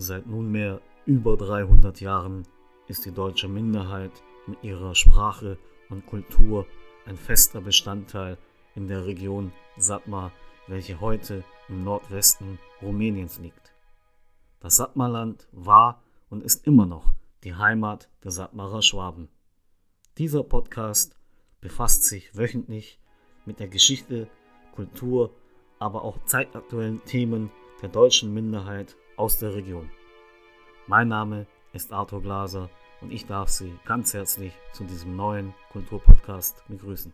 Seit nunmehr über 300 Jahren ist die deutsche Minderheit mit ihrer Sprache und Kultur ein fester Bestandteil in der Region Satmar, welche heute im Nordwesten Rumäniens liegt. Das Satmarland war und ist immer noch die Heimat der Satmarer Schwaben. Dieser Podcast befasst sich wöchentlich mit der Geschichte, Kultur, aber auch zeitaktuellen Themen der deutschen Minderheit aus der Region. Mein Name ist Arthur Glaser und ich darf Sie ganz herzlich zu diesem neuen Kulturpodcast begrüßen.